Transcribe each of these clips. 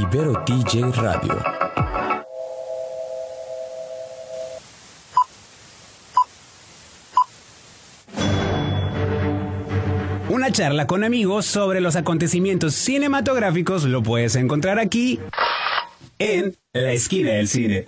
Ibero TJ Radio. Una charla con amigos sobre los acontecimientos cinematográficos lo puedes encontrar aquí en La Esquina del Cine.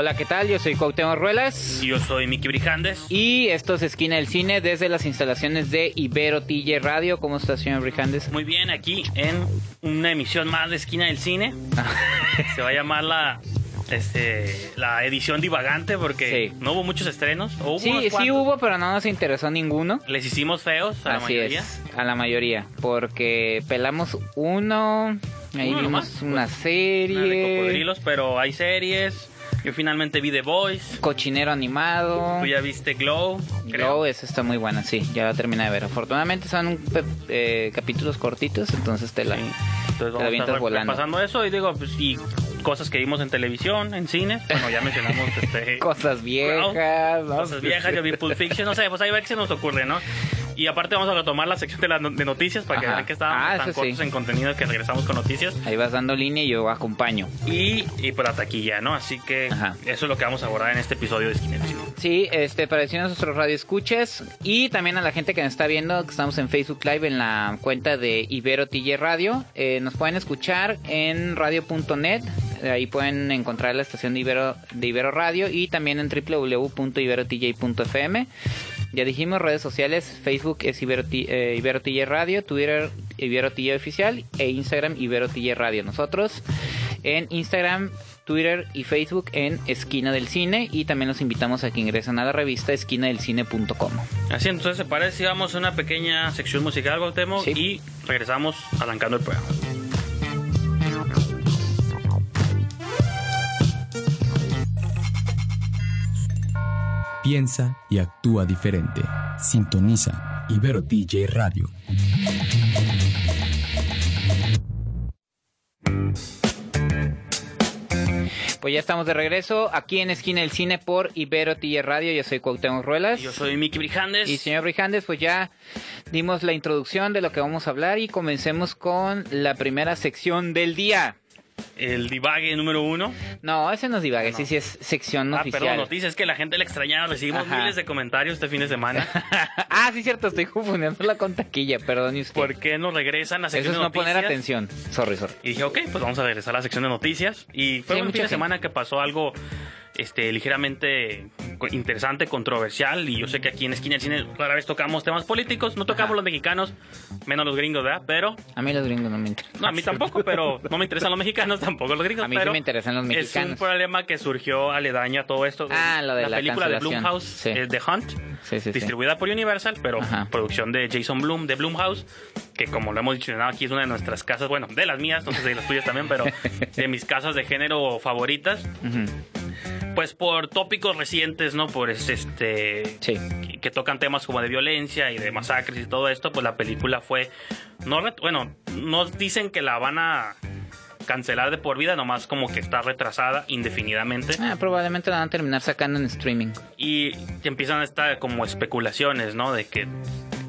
Hola, ¿qué tal? Yo soy Cuauhtémoc Ruelas. Y Yo soy Miki Brijandes. Y esto es Esquina del Cine desde las instalaciones de Ibero TJ Radio. ¿Cómo está, señor Brijandes? Muy bien, aquí en una emisión más de Esquina del Cine. Se va a llamar la este, la edición divagante porque Sí. no hubo muchos estrenos. ¿O hubo Sí, sí hubo, pero no nos interesó ninguno. Les hicimos feos a la Así mayoría. es, a la mayoría. Porque pelamos uno, ahí Uno vimos nomás, una Una de serie, cocodrilos, pero hay series. Yo finalmente vi The Voice. cochinero animado. Tú ya viste Glow. Glow, esa está muy buena, sí, ya la terminé de ver. Afortunadamente son eh, capítulos cortitos, entonces te la... Sí. Entonces Te la vamos a pasando eso y digo, pues y cosas que vimos en televisión, en cine. Bueno, ya mencionamos este, Cosas viejas, ¿no? Cosas viejas, yo vi Pulp Fiction, no sé, pues ahí va que se nos ocurre, ¿no? Y aparte vamos a retomar la sección de, no- de noticias para que Ajá. vean que estábamos Ah, tan sí. cortos en contenido que regresamos con noticias. Ahí vas dando línea y yo acompaño. Y, y por la taquilla, ¿no? Así que Ajá. eso es lo que vamos a abordar en este episodio de Esquina. Sí, este, para decirnos a nuestros radioescuchas y también a la gente que nos está viendo, que estamos en Facebook Live en la cuenta de Ibero TJ Radio. Eh, nos pueden escuchar en radio.net. Ahí pueden encontrar la estación de Ibero, de Ibero Radio y también en www.iberotj.fm. Ya dijimos redes sociales, Facebook es Ibero, eh, Ibero TJ Radio, Twitter Ibero TJ Oficial e Instagram Ibero TJ Radio. Nosotros en Instagram, Twitter y Facebook en Esquina del Cine y también los invitamos a que ingresen a la revista esquinadelcine.com. Así, entonces, ¿se parece vamos a una pequeña sección musical, Gautemo? Sí. Y regresamos arrancando el programa. Piensa y actúa diferente. Sintoniza Ibero TJ Radio. Pues ya estamos de regreso aquí en Esquina del Cine por Ibero TJ Radio. Yo soy Cuauhtémoc Ruelas. Y Yo soy Miki Brijandes. Y señor Brijandes, pues ya dimos la introducción de lo que vamos a hablar y comencemos con la primera sección del día. El divague número uno. No, ese no es divague, No. sí, sí es sección Ah, oficial. perdón, noticias que la gente le extrañaba. Recibimos Ajá. miles de comentarios este fin de semana. ah, sí, cierto, estoy confundiéndola con taquilla, perdón usted. ¿Por qué no regresan a la Eso sección es de no noticias? poner atención. Sorry, sorry. Y dije, ok, pues vamos a regresar a la sección de noticias. Y fue Sí, un mucha fin de gente. semana que pasó algo este, ligeramente interesante, controversial. Y yo sé que aquí en Esquina del Cine rara vez tocamos temas políticos. No tocamos Ajá. los mexicanos, menos los gringos, ¿verdad? Pero, A mí los gringos no me interesan. no, a mí tampoco, pero no me interesan los mexicanos, tampoco los gringos. A mí sí pero me interesan los Es mexicanos. un problema que surgió aledaño a todo esto. Ah, lo de la película de. Blumhouse, Sí. eh, The Hunt. Sí, sí, sí. distribuida por Universal, pero Ajá. producción de Jason Bloom, de Blumhouse, que como lo hemos dicho aquí es una de nuestras casas, bueno, de las mías, no sé si de las tuyas también, pero de mis casas de género favoritas, Ujú. Pues por tópicos recientes, ¿no? Por es- este Sí. que, que tocan temas como de violencia y de masacres y todo esto, pues la película fue no bueno, nos dicen que la van a cancelar de por vida, nomás como que está retrasada indefinidamente. Ah, probablemente la van a terminar sacando en streaming. Y empiezan a estar como especulaciones, ¿no? De que,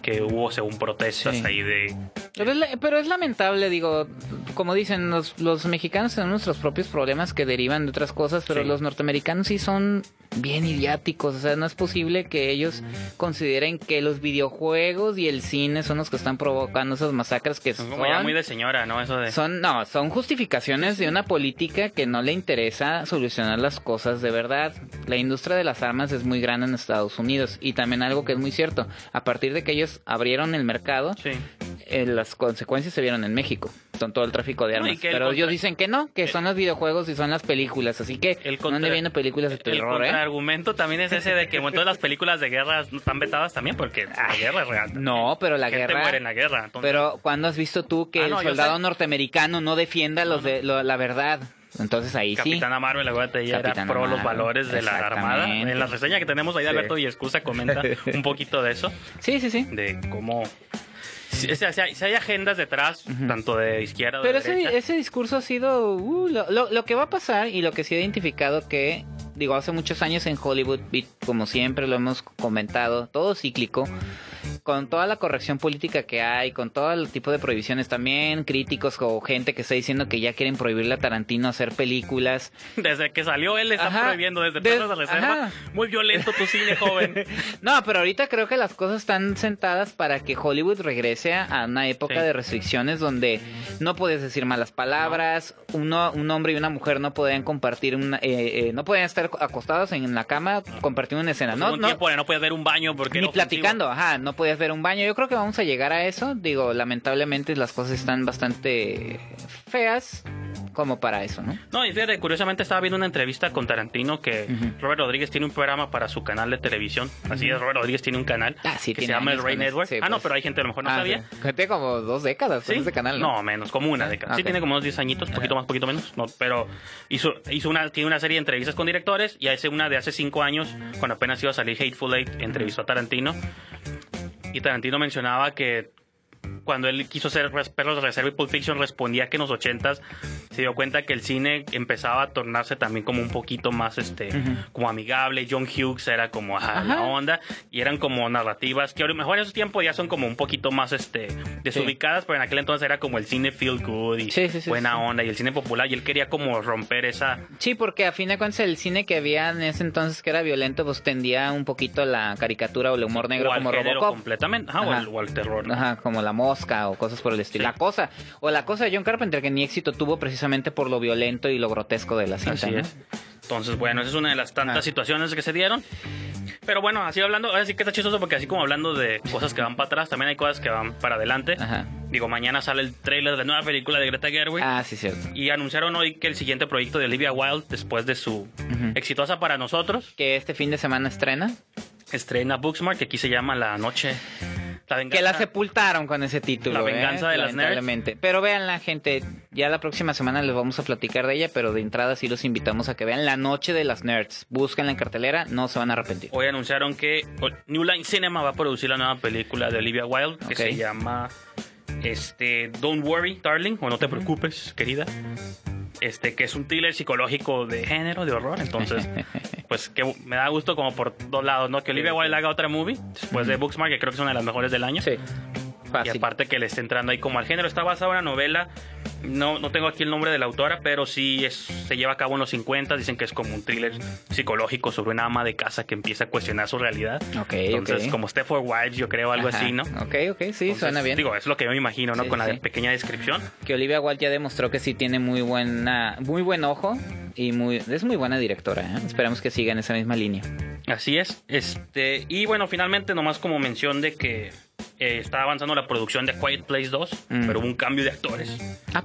que hubo según protestas Sí. ahí de... Pero es, la- pero es lamentable, digo, como dicen, los, los mexicanos tenemos nuestros propios problemas que derivan de otras cosas, pero Sí. los norteamericanos sí son bien idiáticos, o sea, no es posible que ellos consideren que los videojuegos y el cine son los que están provocando esas masacres que Son son... como ya muy de señora, ¿no? Eso de... Son, no, son justificaciones de una política que no le interesa solucionar las cosas de verdad. La industria de las armas es muy grande en Estados Unidos y también algo que es muy cierto, a partir de que ellos abrieron el mercado, Sí. eh, las consecuencias se vieron en México, con todo el tráfico de armas. el Pero contra- ellos dicen que no, que son los videojuegos y son las películas, así que El contra- viendo películas de El terror, ¿eh? contraargumento también es ese de que bueno, todas las películas de guerra están vetadas también porque la guerra es real. No, pero la guerra... muere en la guerra. entonces- Pero ¿cuándo has visto tú que Ah, el no, soldado norteamericano no defienda los de, lo- la verdad? Entonces ahí sí. Capitana Marvel, acuérdate, ella era Capitana pro los valores de la armada. En la reseña que tenemos ahí Sí. Alberto y Excusa comenta un poquito de eso, Sí, sí, sí. de cómo si, hay, si hay agendas detrás, tanto de izquierda Pero de derecha. ese, ese discurso ha sido uh, lo, lo- lo que va a pasar y lo que se ha identificado que, digo, hace muchos años en Hollywood, como siempre lo hemos comentado, todo cíclico, con toda la corrección política que hay, con todo el tipo de prohibiciones también, críticos o gente que está diciendo que ya quieren prohibirle a Tarantino hacer películas. Desde que salió él le está Ajá. prohibiendo desde Des- Perros de Reserva. ajá. Muy violento tu cine, joven. No, pero ahorita creo que las cosas están sentadas para que Hollywood regrese a una época Sí. de restricciones donde no puedes decir malas palabras, uno, un hombre y una mujer no podían compartir una, eh, eh, no podían estar acostados en la cama compartiendo una escena, Hubo no, no, tiempo que no podías ver un baño porque ni platicando, ajá, no podías ver un baño. Yo creo que vamos a llegar a eso. Digo, lamentablemente las cosas están bastante feas como para eso, ¿no? No, y fíjate, curiosamente estaba viendo una entrevista con Tarantino que Robert Rodríguez tiene un programa para su canal de televisión. Así es, Robert Rodríguez tiene un canal Ah, sí, que se llama El Rey. Network. Sí, ah, no, pues. pero hay gente que a lo mejor no Ah, sabía. sí. Gente como dos décadas con ¿Sí? ese canal, ¿no? menos, como una década. Ah, Sí, ok. tiene como unos 10 añitos, poquito más, poquito menos. No, pero hizo, hizo una, tiene una serie de entrevistas con directores y hace una de hace 5 años, cuando apenas iba a salir Hateful Eight, entrevistó a Tarantino. Y Tarantino mencionaba que cuando él quiso hacer Perros de Reserva y Pulp Fiction respondía que en los 80s se dio cuenta que el cine empezaba a tornarse también como un poquito más este como amigable. John Hughes era como ajá, la onda y eran como narrativas que a lo mejor en esos tiempos ya son como un poquito más este desubicadas, pero en aquel entonces era como el cine feel good y Sí, sí, sí, buena sí. onda y el cine popular y él quería como romper esa Sí, porque a fin de cuentas el cine que había en ese entonces que era violento, pues tendía un poquito la caricatura o el humor negro o como Robocop. completamente, ajá, o, Ajá. al, o al terror. ¿no? Ajá, como la mosca o cosas por el estilo. Sí. La cosa. O la cosa de John Carpenter que ni éxito tuvo precisamente por lo violento y lo grotesco de la cinta. Así ¿no? es. Entonces, bueno, esa es una de las tantas Ajá. situaciones que se dieron. Pero bueno, así hablando, ahora sí que está chistoso porque así como hablando de cosas que van para atrás, también hay cosas que van para adelante. Ajá. Digo, mañana sale el trailer de la nueva película de Greta Gerwig. Ah, sí, cierto. Y anunciaron hoy que el siguiente proyecto de Olivia Wilde, después de su exitosa para nosotros, Que este fin de semana estrena. estrena Booksmart, que aquí se llama La Noche. La venganza. Que la sepultaron con ese título. La venganza ¿eh? de las nerds. Pero vean la gente, ya la próxima semana les vamos a platicar de ella, pero de entrada sí los invitamos a que vean La Noche de las Nerds. Búsquenla en cartelera, no se van a arrepentir. Hoy anunciaron que New Line Cinema va a producir la nueva película de Olivia Wilde, que se llama este Don't Worry, Darling, o No te preocupes, querida. Este, que es un thriller psicológico de género, de horror. Entonces, pues que me da gusto como por dos lados, ¿no? Que Olivia Wilde haga otra movie después de Booksmart, que creo que es una de las mejores del año. Sí. Y aparte que le esté entrando ahí como al género. Está basada en una novela. No, no tengo aquí el nombre de la autora, pero sí es, se lleva a cabo en los 50. Dicen que es como un thriller psicológico sobre una ama de casa que empieza a cuestionar su realidad. Ok, Entonces, como Stepford Wives, yo creo, algo Ajá. así, ¿no? Ok, ok, sí, Entonces, suena bien. Digo, es lo que yo me imagino, ¿no? Sí, Con la pequeña descripción. que Olivia Wilde ya demostró que sí tiene muy buena, muy buen ojo y muy, es muy buena directora. ¿eh? Esperamos que siga en esa misma línea. Así es. Este, y bueno, finalmente, nomás como mención de que eh, está avanzando la producción de Quiet Place 2, Mm. pero hubo un cambio de actores.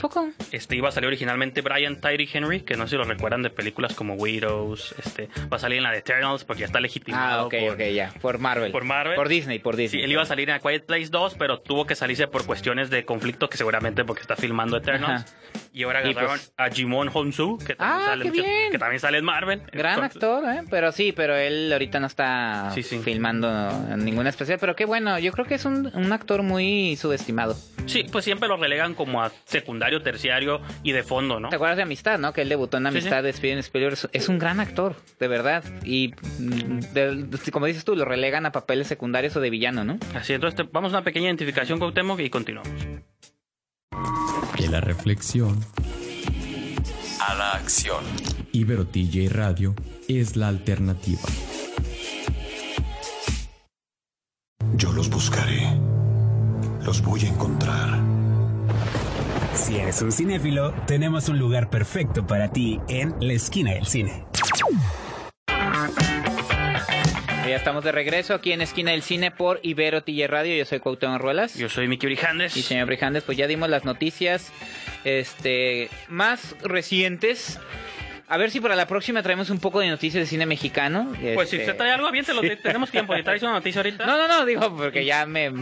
¿A poco? Este iba a salir originalmente Brian Tyree Henry, que no sé si lo recuerdan de películas como Widows, este, va a salir en la de Eternals porque ya está legitimado Ah, ok, por, ok, ya. Por Marvel. por Marvel. Por Disney, por Sí, Disney. él iba a salir en A Quiet Place 2, pero tuvo que salirse por cuestiones de conflicto, que seguramente porque está filmando Eternals. Ajá. Y ahora Y agarraron pues- a Jimon Honsu, que también, Ah, sale qué mucho- bien. que también sale en Marvel. Gran Entonces, actor, ¿eh? Pero sí, pero él ahorita no está Sí, sí. filmando en ninguna especial. Pero qué bueno, yo creo que es un, un actor muy subestimado. Sí, pues siempre lo relegan como a secundario, terciario y de fondo, ¿no? ¿Te acuerdas de Amistad, no? Que él debutó en Sí, Amistad de Steven Spielberg. Es- Es un gran actor, de verdad. Y mm, de- como dices tú, lo relegan a papeles secundarios o de villano, ¿no? Así, entonces te- vamos a una pequeña identificación con Cuauhtémoc y continuamos. De la reflexión, a la acción. Ibero TJ Radio es la alternativa. Yo los buscaré. Los voy a encontrar. Si eres un cinéfilo, tenemos un lugar perfecto para ti en la esquina del cine. Ya estamos de regreso aquí en Esquina del Cine por Ibero TJ Radio. Yo soy Cuauhtémoc Ruelas. Yo soy Miki Brijandes. Y señor Brijandes, pues ya dimos las noticias este, más recientes A ver si para la próxima traemos un poco de noticias de cine mexicano. Pues si usted trae algo, aviéntelo. sí. Tenemos tiempo. Si traes una noticia ahorita. No, no, no, digo, porque ya me...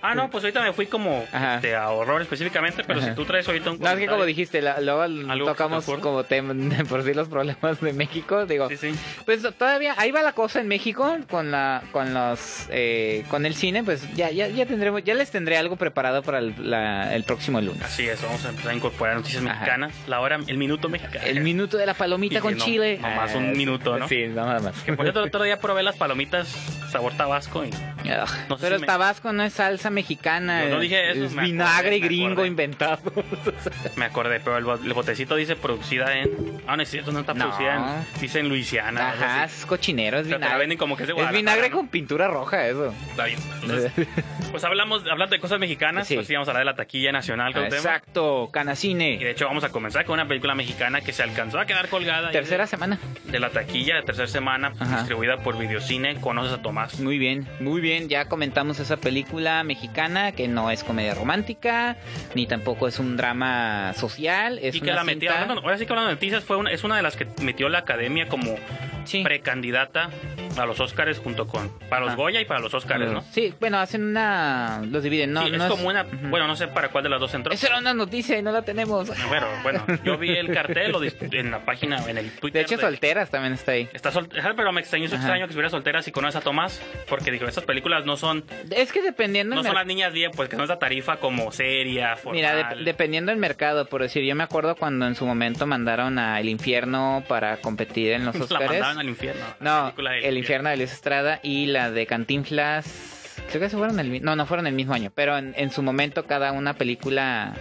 Ah, no, pues ahorita me fui como Ajá. este, a horror específicamente, pero Ajá. si tú traes ahorita un No, es que como dijiste, la- luego ¿Algo tocamos como tema por sí los problemas de México, digo, Sí, sí. pues todavía ahí va la cosa en México con la con los eh, con el cine, pues ya ya ya tendremos ya les tendré algo preparado para el, la- el próximo lunes. Así es, vamos a empezar a incorporar noticias Ajá. mexicanas. La hora, el minuto mexicano. El minuto de la palomita Y con no, chile. nomás Ah, un minuto, ¿no? Sí, nada más. Que por el otro día probé las palomitas sabor tabasco y Ugh, No sé Pero si me- Tabasco no es salsa mexicana. Yo no dije eso, Es me acordé, vinagre me gringo acordé. inventado. me acordé, pero el, bo- el botecito dice producida en. Ah, no es cierto, no está No. producida en. Dice en Luisiana. Ajá, es cochinero, es Pero te la vinagre. venden como que es de es vinagre ¿no? con pintura roja, eso. Está bien. Entonces, pues hablamos, hablando de cosas mexicanas, Sí. pues sí, vamos a hablar de la taquilla nacional. tema. Exacto, Y de Canacine. hecho vamos a comenzar con una película mexicana que se alcanzó a quedar colgada. ahí Tercera de, semana. de la taquilla, la tercera semana, Ajá. distribuida por Videocine. Conoces a Tomás. Muy bien, muy bien. Ya comentamos esa película mexicana que no es comedia romántica, ni tampoco es un drama social. Es y que una la metió, cinta- hablando- ahora sí que hablando de noticias, fue una- es una de las que metió la academia como Sí. precandidata a los Oscars junto con para los. Goya y para los Oscars, ¿no? Sí, bueno, hacen una. Los dividen, ¿no? Sí, no es como una, Ujú. bueno, no sé para cuál de las dos entró. Esa era una noticia y no la tenemos. Bueno, bueno, yo vi el cartel lo en la página, en el Twitter. De hecho, solteras también está ahí. Está soltera, pero me extrañó, extraño que estuviera soltera si conoces a Tomás, porque dijo, estas películas no son, Es que dependiendo no son las niñas bien, pues que no es la tarifa como seria, formal. Mira, de- dependiendo del mercado, por decir, yo me acuerdo cuando en su momento mandaron a El Infierno para competir en los la Oscars. mandaban al infierno. la No, El Infierno de Luis Estrada y la de Cantinflas. Creo que se fueron el mi- No, no fueron el mismo año, pero en, en su momento cada una película.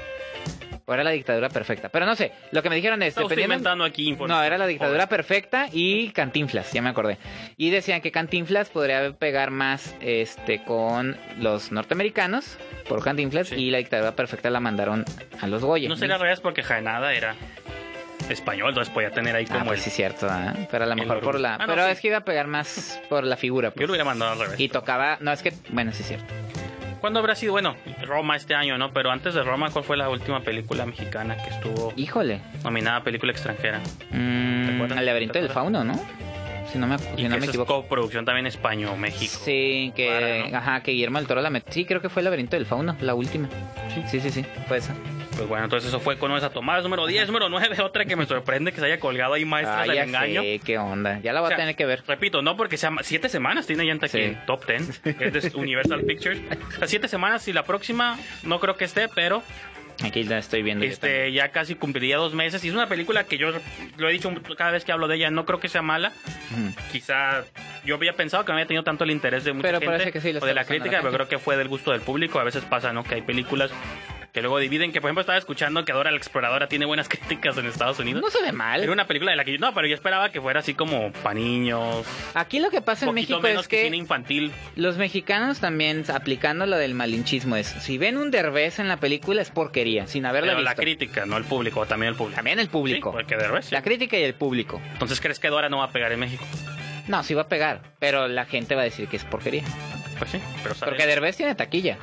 O era la dictadura perfecta. Pero no sé, lo que me dijeron es. Dependiendo- inventando aquí información. No, era la dictadura Joder. perfecta y Cantinflas, ya me acordé. Y decían que Cantinflas podría pegar más este con los norteamericanos por Cantinflas Sí. y la dictadura perfecta la mandaron a los Goya. No sería al revés porque Jaenada era español, entonces podía tener ahí Ah, como pues el... sí, cierto, ¿ah? pero a lo mejor por la. Ah, no, pero sí. es que iba a pegar más por la figura. Yo pues. lo hubiera mandado al revés. Y tocaba. No, es que. Bueno, sí, es cierto. ¿Cuándo habrá sido? Bueno, Roma este año, ¿no? Pero antes de Roma, ¿cuál fue la última película mexicana que estuvo Híjole. nominada a película extranjera? Mm, el laberinto ¿Te del fauno, ¿no? Si no me, Y si no que me esa es equivoco. coproducción también España-México. Sí, que, ajá, que Guillermo del Toro la metió. Sí, creo que fue el laberinto del fauno, la última. Sí, sí, sí, fue esa. Pues bueno, entonces eso fue con esa tomada. Número 10, número 9, otra que me sorprende que se haya colgado ahí maestra Ah, del engaño. sé, qué onda. Ya la O sea, a tener que ver. Repito, no porque sea siete semanas tiene ya aquí Sí. en top 10, que es de Universal Pictures. O sea, siete semanas y la próxima no creo que esté, pero Aquí la estoy viendo. este ya casi cumpliría dos meses. Y es una película que yo lo he dicho cada vez que hablo de ella, no creo que sea mala. Ujú. Quizá yo había pensado que no había tenido tanto el interés de mucha Pero gente parece que sí o de la gustando a la crítica, pero creo que fue del gusto del público. A veces pasa, ¿no? Que hay películas que luego dividen, que por ejemplo estaba escuchando que Dora la Exploradora tiene buenas críticas en Estados Unidos. No se ve mal. Era una película de la que yo, no, pero yo esperaba que fuera así como para niños, Aquí lo que pasa en México menos es que que cine infantil. los mexicanos también aplicando lo del malinchismo es si ven un derbez en la película es porquería, sin haberla Pero la visto. crítica, no el público, también el público. También el público. Sí, porque de revés, sí. La crítica y el público. Entonces, ¿crees que Dora no va a pegar en México? No, sí va a pegar, pero la gente va a decir que es porquería. Pues sí, pero sale, Porque Derbez tiene taquilla.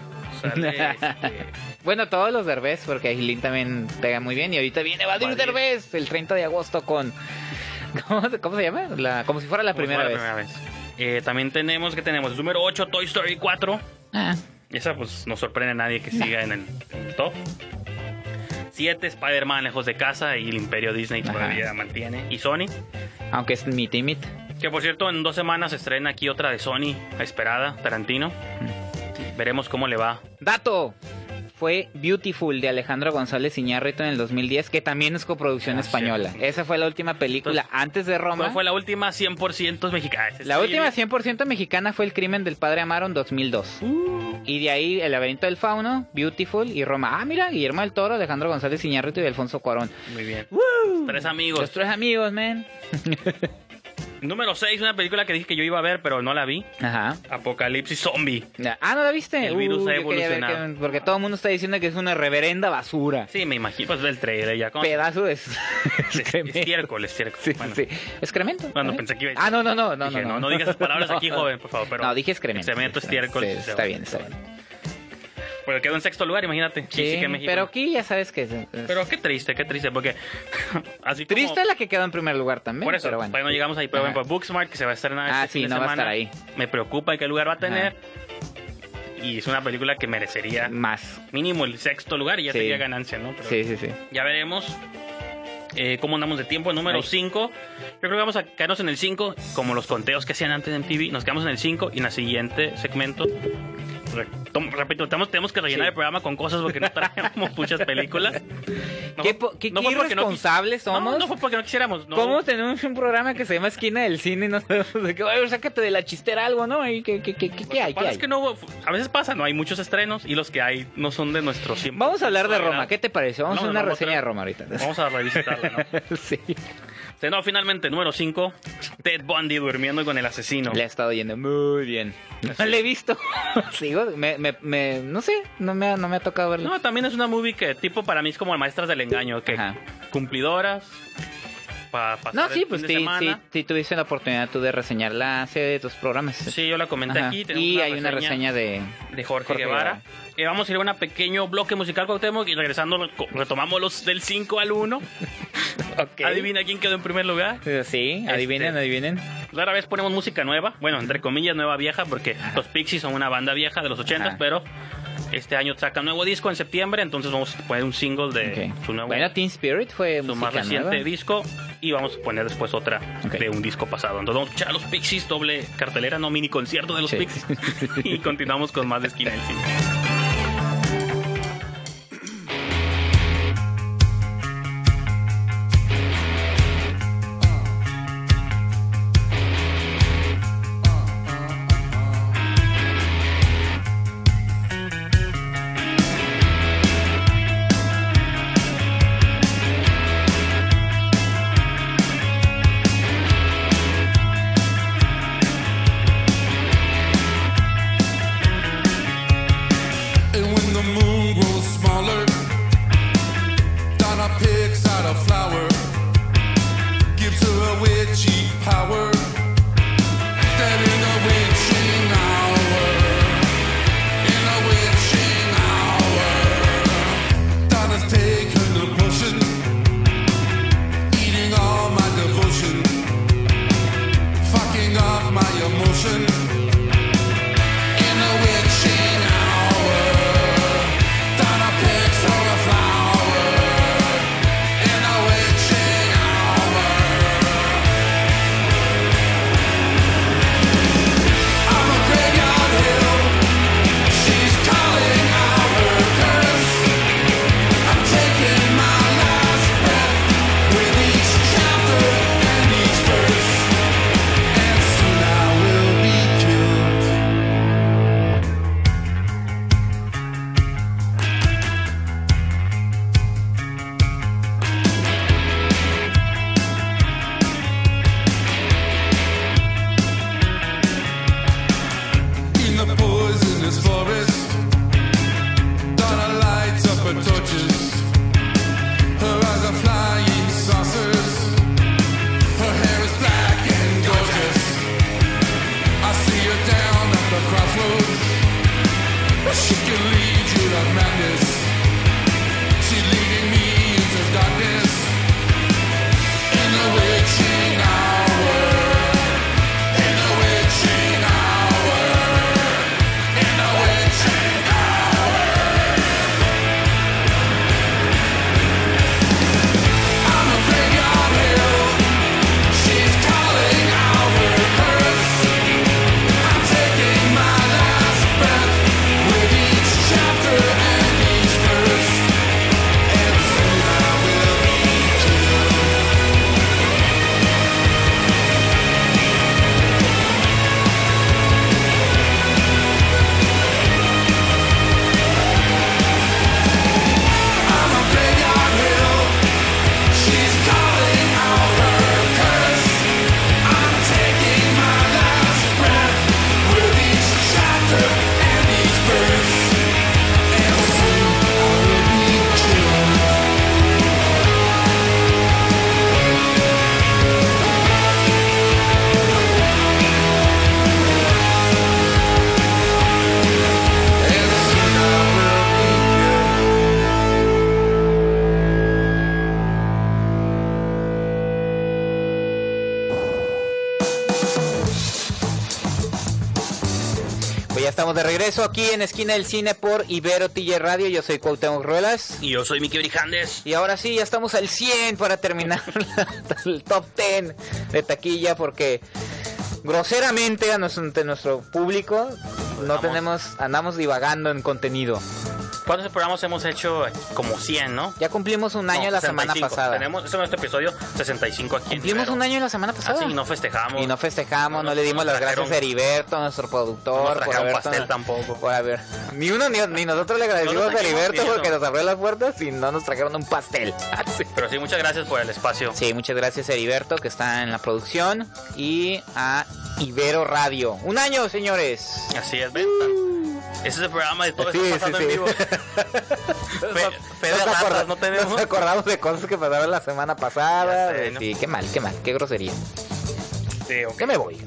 Este, Bueno, todos los Derbez, porque Aileen también pega muy bien. Y ahorita viene Vadir Vadir. Derbez el 30 de agosto con... ¿Cómo, se- cómo se llama? La, como si fuera la como primera vez. la primera vez. Eh, también tenemos que tenemos número 8, Toy Story 4. Ah, Esa pues no sorprende a nadie que siga en el, en el top. 7, Spider-Man lejos de casa y el Imperio Disney Ajá. todavía mantiene. Y Sony, aunque es mi timid. que por cierto en dos semanas se estrena aquí otra de Sony, esperada, Tarantino. Veremos cómo le va. Dato. Fue Beautiful de Alejandro González Iñárritu en el 2010, que también es coproducción Ah, española. Esa fue la última película Entonces, antes de Roma. ¿Cuál fue la última 100% mexicana? La última 100% mexicana fue El crimen del padre Amaro en 2002. Uh. Y de ahí El laberinto del fauno, Beautiful y Roma. Ah, mira, Guillermo del Toro, Alejandro González Iñárritu y Alfonso Cuarón. Muy bien. Tres amigos. Los tres amigos, man. Número 6, una película que dije que yo iba a ver, pero no la vi. Ajá. Apocalipsis Zombie. Ah, ¿no la viste? El virus Uy, ha evolucionado. que- porque todo el mundo está diciendo que es una reverenda basura. Sí, me imagino. Pues del trailer ya. Pedazo de Estiércol, estiércol. Sí, Bueno. sí. ¿Excremento? Bueno, ¿Eh? pensé que iba a decir- Ah, no, no, no, no, Dije, no, no, no digas esas palabras aquí, joven, por favor. Pero no, dije excremento. Excremento, estiércol. Sí, está bien, está bien. Porque quedó en sexto lugar, imagínate. Sí, sí que México- pero aquí ya sabes que... es- es- Pero qué triste, qué triste, porque así como- Triste la que quedó en primer lugar también, Por eso, pero bueno. todavía no llegamos ahí. Por Ajá. ejemplo, Booksmart, que se va a estrenar Ah, este sí, fin de no va a semana, estar ahí. Me preocupa qué lugar va a tener. Y es una película que merecería Más. mínimo el sexto lugar y ya Sí. sería ganancia, ¿no? Pero Sí, sí, sí. Ya veremos eh, cómo andamos de tiempo. Número Ahí. 5. Yo creo que vamos a quedarnos en el 5, como los conteos que hacían antes en TV. Nos quedamos en el 5 y en el siguiente segmento. Repito, tenemos, tenemos que rellenar Sí. el programa con cosas porque no traemos muchas películas. No ¿Qué, qué- no irresponsables No, somos? no fue porque no quisiéramos. ¿Cómo tenemos un programa que se llama Esquina del Cine y no sabemos de qué? Sácate de la chistera algo, ¿no? ¿Y ¿Qué, qué, qué, qué, hay? que pasa ¿Qué es que no a veces pasa, no hay muchos estrenos y los que hay no son de nuestro siempre. Vamos a hablar de Roma. ¿Qué te parece? Vamos a hacer una reseña de Roma ahorita. Vamos a revisitarla, ¿no? sí. Se no, finalmente, número 5, Ted Bundy durmiendo con el asesino. Le ha estado yendo muy bien. No le he visto. Sigo, me, me, me- no sé, no me, ha, no me ha tocado verlo. No, también es una movie que tipo para mí es como maestras del engaño, que Ajá. cumplidoras, para pasar No, sí, el pues fin de tuviste la oportunidad tú de reseñarla hace dos programas. Sí, yo la comenté Ajá. aquí. tenemos Y hay una reseña de... de Jorge, Jorge Guevara. Guevara. Eh, vamos a ir a un pequeño bloque musical Cuauhtémoc y regresando retomamos los del 5 al 1. Adivina quién quedó en primer lugar. Sí, adivinen, Este- adivinen. Rara vez ponemos música nueva, bueno, entre comillas nueva vieja, porque los Pixies son una banda vieja de los 80, Ajá. pero este año sacan nuevo disco en septiembre, entonces vamos a poner un single de su nuevo Bueno, Teen Spirit fue su más reciente nueva. disco y vamos a poner después otra de un disco pasado. Entonces vamos a escuchar a los Pixies, doble cartelera, no mini concierto de los Sí. Pixies. y continuamos con más de Esquina del Cine. Regreso aquí en Esquina del Cine por Ibero TJ Radio. Yo soy Cuauhtémoc Ruelas. Y yo soy Miki Brijandes. Y ahora sí, ya estamos al 100 para terminar el top 10 de taquilla porque groseramente a nuestro, ante nuestro público no Andamos- tenemos, andamos divagando en contenido. ¿Cuántos programas hemos hecho? Como 100, ¿no? Ya cumplimos un año No, la semana 65. pasada. Tenemos, este es nuestro episodio 65 aquí Cumplimos un año la semana pasada. Ah, sí, no festejamos. Y no festejamos, no, No le dimos no las gracias a Heriberto, nuestro No productor, nos por haber pastel tampoco. por haber- Ni uno ni, ni nosotros le agradecimos No a Heriberto porque nos abrió las puertas y no nos trajeron un pastel. Pero sí, muchas gracias por el espacio. Sí, muchas gracias a Heriberto que está en la producción y a Ibero Radio. Un año, señores. Así es, ven. Ese es el programa de todo Sí, esto sí, pasando sí. en vivo. Nos ratas, acorda- no tenemos. Nos acordamos de cosas que pasaron la semana pasada. Ya sé, ¿no? Sí, qué mal, qué mal, qué grosería. Sí, ok. ¿Qué me voy?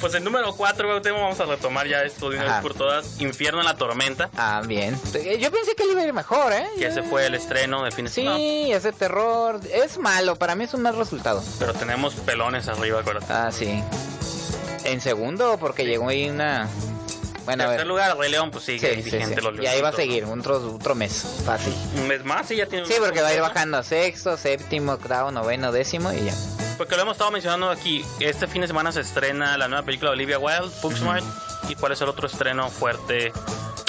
Pues el número 4, vamos a retomar ya esto de una vez por todas. Infierno en la tormenta. Ah, bien. Yo pensé que le iba a ir mejor, ¿eh? Que ese fue el estreno del fin de semana. Sí, ese terror es malo, para mí es un mal resultado. Pero tenemos pelones arriba, acuérdate. Ah, sí. En segundo, porque llegó ahí una... Bueno, tercer lugar, Rey León, pues sigue Sí, sí, vigente sí. los Y ahí va a seguir, otro, otro mes, fácil. ¿no? Un mes más y ya tiene Sí, un- porque va a ir bajando a sexto, séptimo, octavo, noveno, décimo y ya. Porque lo hemos estado mencionando aquí. Este fin de semana se estrena la nueva película de Olivia Wilde, Booksmart. ¿Y cuál es el otro estreno fuerte?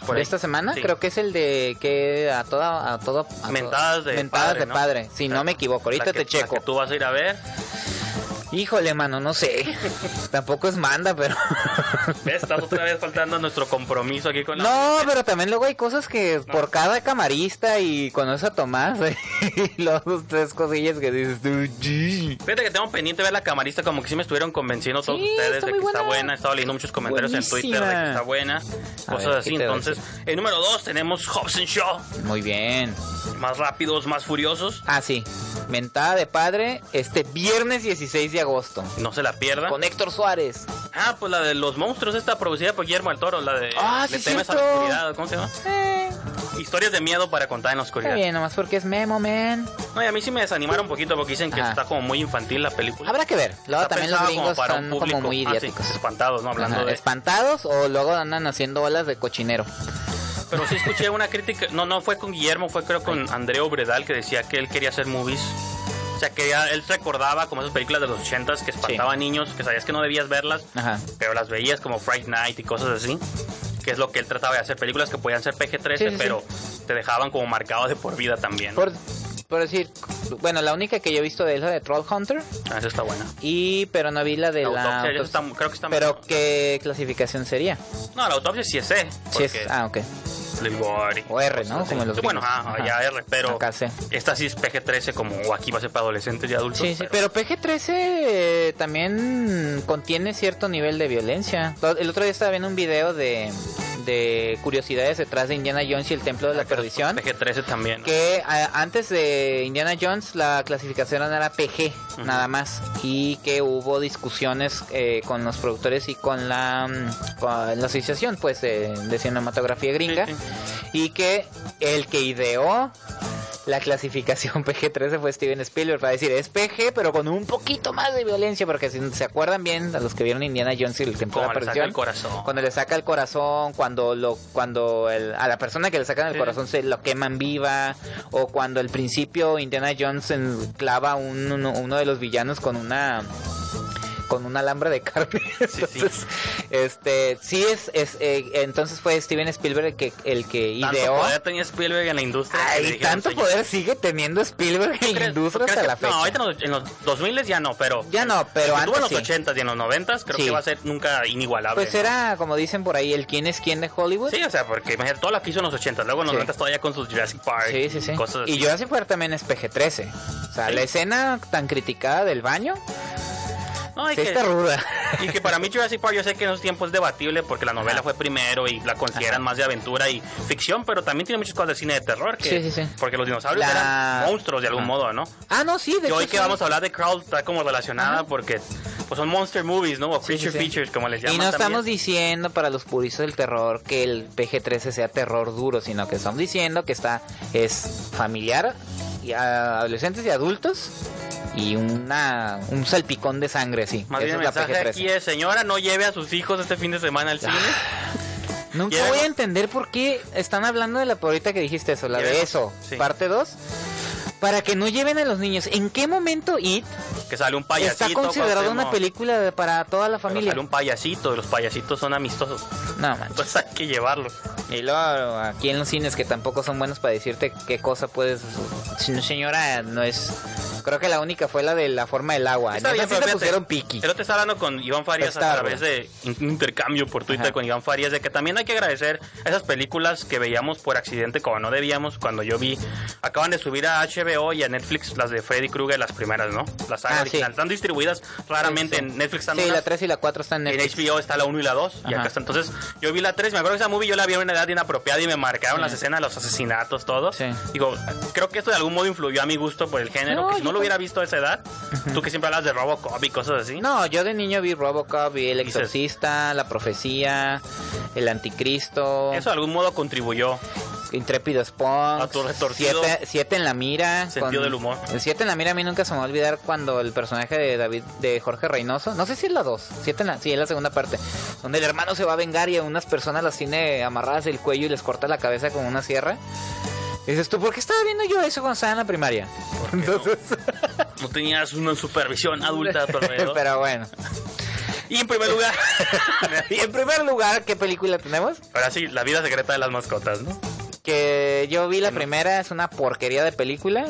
por esta semana? Sí. Creo que es el de que a toda, a todo... a Mentadas de Mentadas padre, de ¿no? padre, si no me equivoco, ahorita que- te checo. que tú vas a ir a ver. Híjole, mano, no sé. Tampoco es manda, pero... Estás otra vez faltando a nuestro compromiso aquí con la... No, pero también luego hay cosas que por cada camarista y conoces a Tomás y los dos, tres cosillas que dices. Fíjate que tengo pendiente ver la camarista, como que sí me estuvieron convenciendo todos Sí, ustedes de que está buena. He estado leyendo muchos comentarios en Twitter de que está buena. A Cosas ver, así. ¿qué te va a Entonces, el número 2 tenemos Hobson Shaw. Muy bien. Más rápidos, más furiosos. Ah, sí. Mentada de padre este viernes 16 de agosto. No se la pierda. Con Héctor Suárez. Ah, pues la de los monstruos, esta producida por Guillermo del Toro, la de Ah, sí, temes a la oscuridad, ¿cómo se llama? Eh, Historias de miedo para contar en la está oscuridad. bien, nomás porque es Memo, man. No, y a mí sí me desanimaron un poquito porque dicen que Ajá. está como muy infantil la película. Habrá que ver. Luego Está también los gringos para un están como público- muy ah, sí, espantados, ¿no? Hablando Ajá, de... Espantados o luego andan haciendo olas de cochinero. Pero sí escuché una crítica, no, no fue con Guillermo, fue creo con Andreo Bredal que decía que él quería hacer movies. O sea, que ya él recordaba como esas películas de los ochentas que espantaban niños, que sabías que no debías verlas, Ajá. pero las veías como Fright Night y cosas así. Que es lo que él trataba de hacer, películas que podían ser PG-13, Sí, sí, sí. pero te dejaban como marcado de por vida también. Por, por decir, bueno, la única que yo he visto de él es la de Troll Hunter. Ah, esa está buena. Y, pero no vi la de La la. autopsia, está- creo que está pero, mejor. ¿qué clasificación sería? No, la autopsia sí es E. Si es, ah, ok. O R, ¿no? Como los Bueno, ajá, Ajá. ya R, pero esta sí es PG-13 como o aquí va a ser para adolescentes y adultos. Sí, sí, pero PG-13 eh, también contiene cierto nivel de violencia. El otro día estaba viendo un video de, de curiosidades detrás de Indiana Jones y el Templo de la Perdición. PG-13 también. Que a- antes de Indiana Jones la clasificación era PG, nada más. Y que hubo discusiones eh, con los productores y con la, mm, con la asociación pues de, de cinematografía gringa. Sí, Y que el que ideó la clasificación PG-13 fue Steven Spielberg para decir es PG pero con un poquito más de violencia porque si se acuerdan bien a los que vieron Indiana Jones y el Templo de la Perdición el corazón. cuando le saca el corazón cuando lo cuando el- a la persona que le sacan el Sí. corazón se lo queman viva o cuando al principio Indiana Jones clava un- uno, uno de los villanos con una con un alambre de carne Sí, sí. este sí es, es eh, entonces fue Steven Spielberg el que el que Tanto ideó poder tenía Spielberg en la industria. Ay, tanto "Señor, poder sigue teniendo Spielberg en la ¿crees- industria hasta que- la fecha. No, ahorita en los, en los 2000 ya no, pero... Ya no, pero Estuvo en antes los sí. 80 y en los 90 creo que va a ser nunca inigualable. Pues ¿no? era, como dicen por ahí, el quién es quién de Hollywood. Sí, o sea, porque imagínate, todo lo que hizo en los 80, luego en los Sí. 90 todavía con sus Jurassic Park Sí, sí, sí. cosas así. Y Jurassic Park también es PG-13. O sea, la escena tan criticada del baño, No, sí que- está ruda. Y que para mí Jurassic Park yo sé que en esos tiempos es debatible porque la novela fue primero y la consideran más de aventura y ficción, pero también tiene muchas cosas de cine de terror. Que, Sí, sí, sí. Porque los dinosaurios La- eran monstruos de algún Ajá. modo, ¿no? Ah, no, sí, de Y hoy que vamos a hablar de Crawl está como relacionada Ajá. porque pues son monster movies, ¿no? O creature features, como les llaman Y no también. estamos diciendo para los puristas del terror que el PG-13 sea terror duro, sino que estamos diciendo que está es familiar y a adolescentes y adultos y una un salpicón de sangre así. Más bien el mensaje PG-13. aquí es, señora, no lleve a sus hijos este fin de semana al cine. Nunca voy a entender por qué están hablando de la ahorita que dijiste eso, la de eso, sí. parte 2. Para que no lleven a los niños. ¿En qué momento It Que sale un payasito. está considerada Cuauhtémoc. una película de- para toda la Pero familia? sale un payasito, los payasitos son amistosos. No, manches. Entonces hay que llevarlo. Y luego aquí en los cines que tampoco son buenos para decirte qué cosa puedes... Señora, no es... Creo que la única fue la de la forma del agua. Está En bien, pero pusieron piqui. El otro está hablando con Iván Farías a Está, través de un intercambio por Twitter Ajá. con Iván Farías de que también hay que agradecer esas películas que veíamos por accidente como no debíamos cuando yo vi acaban de subir a HBO y a Netflix las de Freddy Krueger las primeras, ¿no? Las Ah, sí. Están distribuidas raramente Sí, sí. en Netflix están Sí, unas, la 3 y la 4 están en en Netflix. HBO está la 1 y la 2 y acá está. Entonces, yo vi la 3, me acuerdo que esa movie yo la vi a una edad inapropiada y me marcaron las escenas, los asesinatos, todo. Sí. Digo, creo que esto de algún modo influyó a mi gusto por el género, No, que si no lo hubiera visto a esa edad, tú que siempre hablas de Robocop y cosas así. No, yo de niño vi Robocop, vi El Exorcista, La Profecía, El Anticristo, Eso de algún modo contribuyó. Intrépido Spawn, A tu retorcido siete, siete en la mira. sentido del humor. El 7 en la mira a mí nunca se me va a olvidar cuando el personaje de David, de Jorge Reynoso, no sé si es la 2, siete en la, sí, es la segunda parte, donde el hermano se va a vengar y a unas personas las tiene amarradas del cuello y les corta la cabeza con una sierra. Y dices tú, ¿por qué estaba viendo yo eso cuando estaba en la primaria? Entonces, No tenías una supervisión adulta a tu alrededor. pero bueno. Y en primer lugar, Y en primer lugar, ¿qué película tenemos? ahora sí, la vida secreta de las mascotas, ¿no? Que yo vi la primera, es una porquería de película.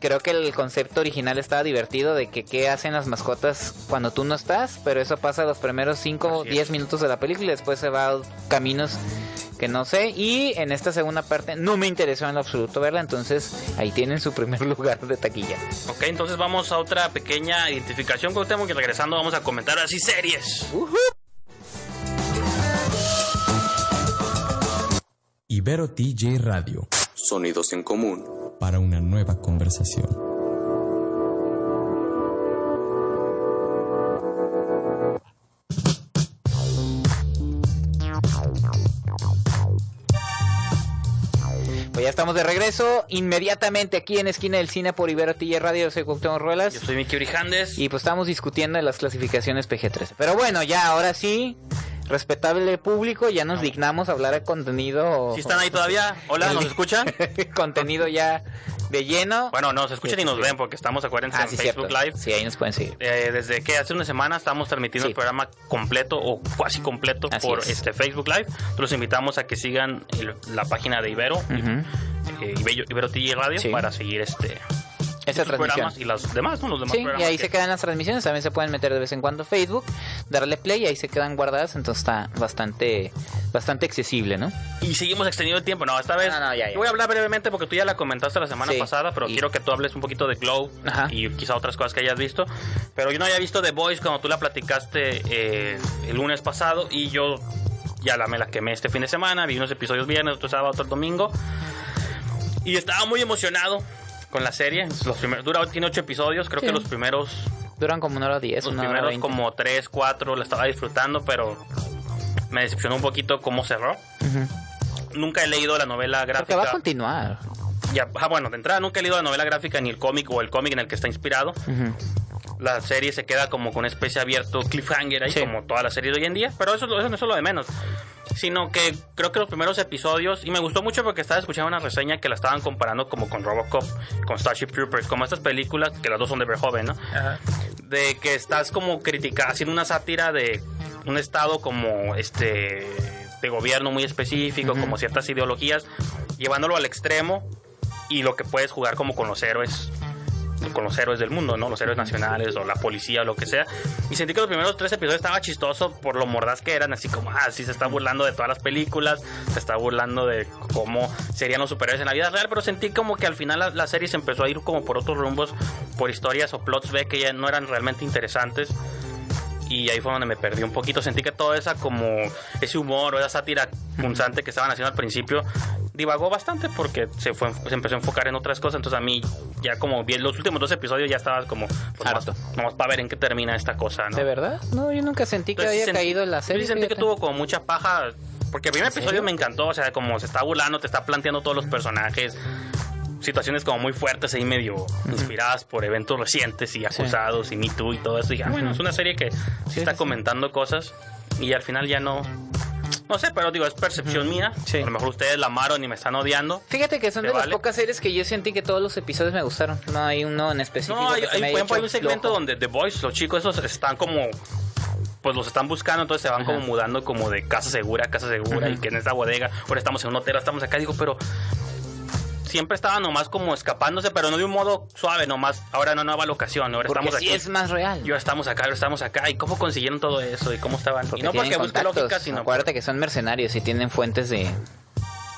Creo que el concepto original estaba divertido de que qué hacen las mascotas cuando tú no estás, pero eso pasa los primeros 5 o Así es. 10 minutos de la película y después se va a caminos que no sé. Y en esta segunda parte no me interesó en lo absoluto verla, entonces ahí tienen su primer lugar de taquilla. Ok, entonces vamos a otra pequeña identificación con que regresando vamos a comentar así series. Ibero TJ Radio. Sonidos en común. Para una nueva conversación. Pues ya estamos de regreso inmediatamente aquí en Esquina del Cine por Ibero TJ Radio. Yo soy Cuauhtémoc Ruelas. Yo soy Miki Brijandes. Y pues estamos discutiendo de las clasificaciones PG-13. Pero bueno, ya ahora sí, respetable público, ya nos dignamos a hablar de contenido. Si están ahí todavía, hola, ¿nos escuchan? contenido ya de lleno. Bueno, nos escuchan y nos ven porque estamos, acuérdense, ah, en sí, Facebook cierto. Live. Sí, ahí nos pueden seguir. Eh, desde que hace una semana estamos transmitiendo Sí. el programa completo o casi completo Así por es. este Facebook Live. Los invitamos a que sigan el- la página de Ibero, Ujú. eh, Ibero, Ibero TV Radio, Sí. para seguir este Esa transmisión. y los demás, ¿no? Los demás Sí, y ahí que- se quedan las transmisiones. También se pueden meter de vez en cuando Facebook, darle play y ahí se quedan guardadas. Entonces está bastante, bastante accesible, ¿no? Y seguimos extendiendo el tiempo. No, esta vez No, no, ya, ya. voy a hablar brevemente porque tú ya la comentaste la semana Sí. pasada, pero Y- quiero que tú hables un poquito de Glow Ajá. y quizá otras cosas que hayas visto. Pero yo no había visto The Voice cuando tú la platicaste eh, el lunes pasado y yo ya la, me la quemé este fin de semana. Vi unos episodios viernes, otro sábado, otro domingo. Y estaba muy emocionado con la serie. Los primeros, dura, tiene ocho episodios, creo Sí. que los primeros Duran como una hora diez, los una hora primeros veinte. como tres, cuatro, la estaba disfrutando, pero me decepcionó un poquito cómo cerró. Ujú. Nunca he leído la novela Porque gráfica. va a continuar. Ya, ah, bueno, de entrada nunca he leído la novela gráfica ni el cómic o el cómic en el que está inspirado. Ujú. La serie se queda como con una especie abierto cliffhanger ahí, Sí. como todas las series de hoy en día. Pero eso, eso no es lo de menos. Sino que creo que los primeros episodios, y me gustó mucho porque estaba escuchando una reseña que la estaban comparando como con Robocop, con Starship Troopers, como estas películas, que las dos son de Verhoeven, ¿no? De que estás como criticando, haciendo una sátira de un estado como este de gobierno muy específico, como ciertas ideologías, llevándolo al extremo y lo que puedes jugar como con los héroes con los héroes del mundo, ¿no? Los héroes nacionales o la policía o lo que sea. Y sentí que los primeros tres episodios estaba chistoso por lo mordaz que eran, así como, ah, sí, se está burlando de todas las películas, se está burlando de cómo serían los superhéroes en la vida real, pero sentí como que al final la, serie se empezó a ir como por otros rumbos, por historias o plots que ya no eran realmente interesantes. Y ahí fue donde me perdí un poquito. Sentí que toda esa como ese humor o esa sátira punzante que estaban haciendo al principio divagó bastante porque se fue se empezó a enfocar en otras cosas. Entonces a mí ya como vi los últimos dos episodios ya estaba como pues, Harto. nomás para ver en qué termina esta cosa, ¿no? ¿De verdad? No, yo nunca sentí que Entonces, había sí sentí- caído en la serie. Sí sentí que tuvo como mucha paja. Porque el primer ¿En episodio serio? me encantó, o sea, como se está burlando, te está planteando todos los personajes. Situaciones como muy fuertes ahí medio inspiradas por eventos recientes y acusados y Me Too y todo eso. Y dije, ah, bueno, es una serie que sí, está comentando cosas y al final ya no... No sé, pero digo, es percepción mía. Sí. A lo mejor ustedes la amaron y me están odiando. Fíjate que son ¿Te de las vale? pocas series que yo sentí que todos los episodios me gustaron. No hay uno en específico. No, hay, que hay- hay hecho un segmento donde The Boys, los chicos esos están como pues los están buscando, entonces se van Ajá. como mudando como de casa segura a casa segura Ajá. y que en esta bodega, ahora estamos en un hotel, estamos acá, digo, pero siempre estaban nomás como escapándose, pero no de un modo suave, nomás, ahora una nueva locación, ahora Porque estamos sí aquí. es más real. Yo estamos acá, ahora estamos acá, y cómo consiguieron todo eso, y cómo estaban. porque y no porque busque lógica, sino. Acuérdate que son mercenarios y tienen fuentes de...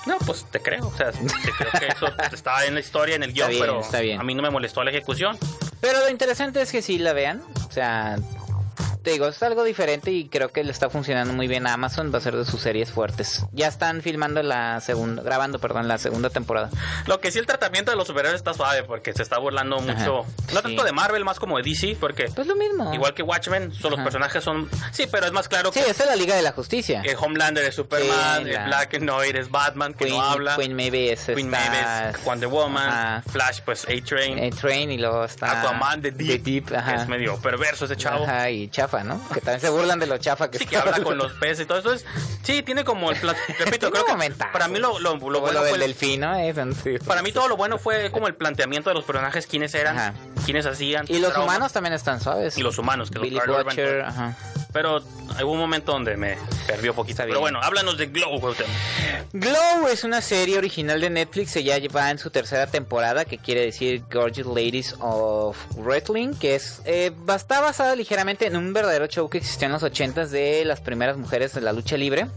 No, pues te creo, o sea, te creo que eso estaba en la historia, en el guion, bien, pero está bien. a mí no me molestó la ejecución. Pero lo interesante es que sí la vean. O sea, te digo, es algo diferente y creo que le está funcionando muy bien a Amazon. Va a ser de sus series fuertes. Ya están filmando la segunda, grabando, perdón, la segunda temporada. Lo que sí el tratamiento de los superhéroes está suave porque se está burlando mucho. sí. No tanto de Marvel, más como de DC, porque Pues lo mismo. igual que Watchmen, son, los personajes son. Sí, pero es más claro Sí, que, esa es la Liga de la Justicia. que Homelander es Superman, Sí, la- Black White es Batman, que Queen, no habla. Queen Maeve es Queen Maeve es Wonder Woman, Ajá. Flash, pues A-Train, Eh, Train y luego está Aquaman de Deep, The ajá. que es medio perverso ese chavo. Ajá, y chafa, ¿no? Que también se burlan de lo chafa que Sí, que habla con los peces y todo eso. Es, sí, tiene como el plan. Repito, creo que para mí lo, lo, lo bueno lo del fue el- delfino, eh, son- sí. Para mí todo lo bueno fue como el planteamiento de los personajes, quiénes eran, Ajá. quiénes hacían. Y los humanos también están suaves. Y los humanos, que los Billy Carl Urban, Butcher, ajá. Pero hubo un momento donde me perdió poquito. Pero bueno, háblanos de Glow. Glow es una serie original de Netflix, se ya va en su tercera temporada, que quiere decir Gorgeous Ladies of Wrestling, que es eh, está basada ligeramente en un verdadero show que existió en los 80s de las primeras mujeres de la lucha libre.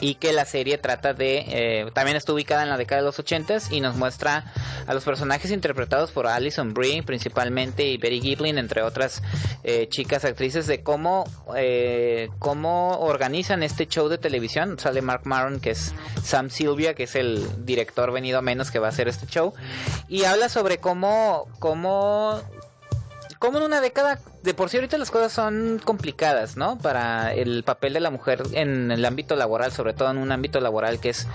Y que la serie trata de. eh, también está ubicada en la década de los 80s y nos muestra a los personajes interpretados por Alison Brie, principalmente, y Betty Giblin, entre otras eh, chicas actrices, de cómo, eh, cómo organizan este show de televisión. Sale Mark Maron, que es Sam Silvia, que es el director venido a menos que va a hacer este show. Y habla sobre cómo. cómo como en una década, de por sí ahorita las cosas son complicadas, ¿no? Para el papel de la mujer en el ámbito laboral, sobre todo en un ámbito laboral que es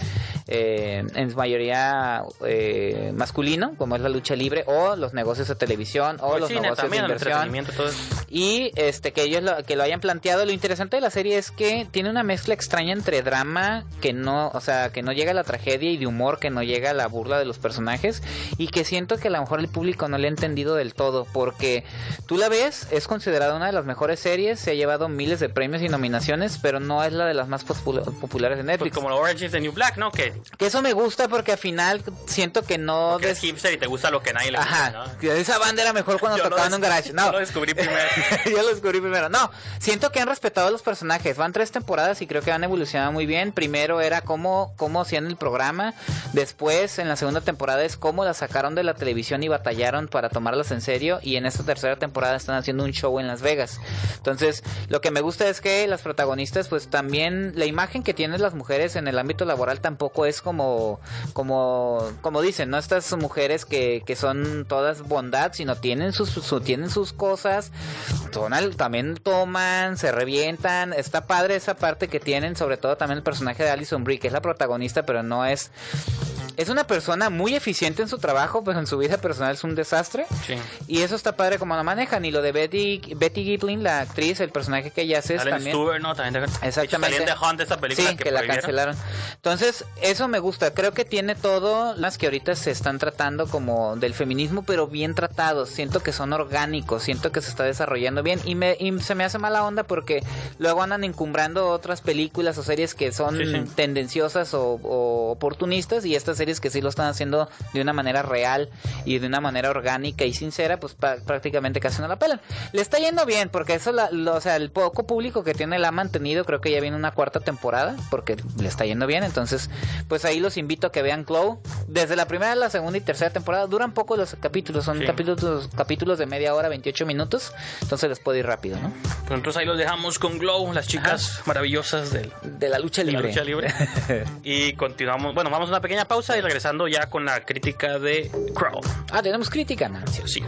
eh, en su mayoría eh, masculino, como es la lucha libre, o los negocios de televisión, o el los cine negocios de inversión. todo. Y este que ellos lo, que lo hayan planteado, lo interesante de la serie es que tiene una mezcla extraña entre drama que no, o sea, que no llega a la tragedia y de humor que no llega a la burla de los personajes y que siento que a lo mejor el público no le ha entendido del todo porque tú la ves, es considerada una de las mejores series, se ha llevado miles de premios y nominaciones, pero no es la de las más popula- populares de Pues Netflix. como lo Orange is the New Black, ¿no? Que, eso me gusta porque al final siento que no des- hipster y te gusta lo que nadie le gusta, Ajá, ¿no? esa banda era mejor cuando tocaban en un garage. No, yo lo descubrí primero. yo lo descubrí primero. No, siento que han respetado a los personajes. Van tres temporadas y creo que han evolucionado muy bien. Primero era cómo, cómo hacían el programa. Después, en la segunda temporada, es cómo la sacaron de la televisión y batallaron para tomarlas en serio. Y en esta tercera temporada están haciendo un show en Las Vegas. Entonces, lo que me gusta es que las protagonistas, pues también la imagen que tienen las mujeres en el ámbito laboral tampoco es como, como, como dicen, ¿no? Estas mujeres que, que son todas bondad, sino tienen sus, su- tienen sus cosas, son al- también toman, se revientan. Está padre esa parte que tienen, sobre todo también el personaje de Alison Brie, que es la protagonista, pero no es. Es una persona muy eficiente en su trabajo, pero en su vida personal es un desastre. Sí. Y eso está padre como lo manejan. Y lo de Betty, Betty Giblin, la actriz, el personaje que ella hace es Alan también. Stewart, ¿no? También te- Exactamente. Salían de Hunt, esa película Sí, que, que, la cancelaron. Entonces, eso me gusta. Creo que tiene todo las que ahorita se están tratando como del feminismo, pero bien tratados. Siento que son orgánicos, siento que se está desarrollando bien. Y, me, y se me hace mala onda porque luego andan encumbrando otras películas o series que son Sí, sí. tendenciosas o, o oportunistas y estas series que sí lo están haciendo de una manera real y de una manera orgánica y sincera, pues prácticamente casi no la pelan. Le está yendo bien porque eso, la, lo- o sea, el poco público que tiene la ha mantenido, creo que ya viene una cuarta temporada porque le está yendo bien, entonces pues ahí los invito a que vean Glow. Desde la primera, la segunda y tercera temporada duran poco los capítulos, son Sí. capítulos capítulos de media hora, 28 minutos, entonces les puedo ir rápido, ¿no? Pues entonces ahí los dejamos con Glow, las chicas maravillosas del, De la lucha de la libre. lucha libre. y continuamos. Bueno, vamos a una pequeña pausa y regresando ya con la crítica de Crow. ah, tenemos crítica, ¿no? Sí, sí,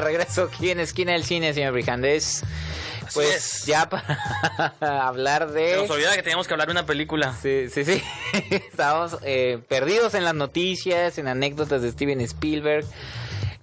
de regreso aquí en Esquina del Cine, señor Brijandes. Pues es. ya para hablar Se de... nos olvida que teníamos que hablar de una película. Sí, sí, sí. Estábamos eh, perdidos en las noticias, en anécdotas de Steven Spielberg,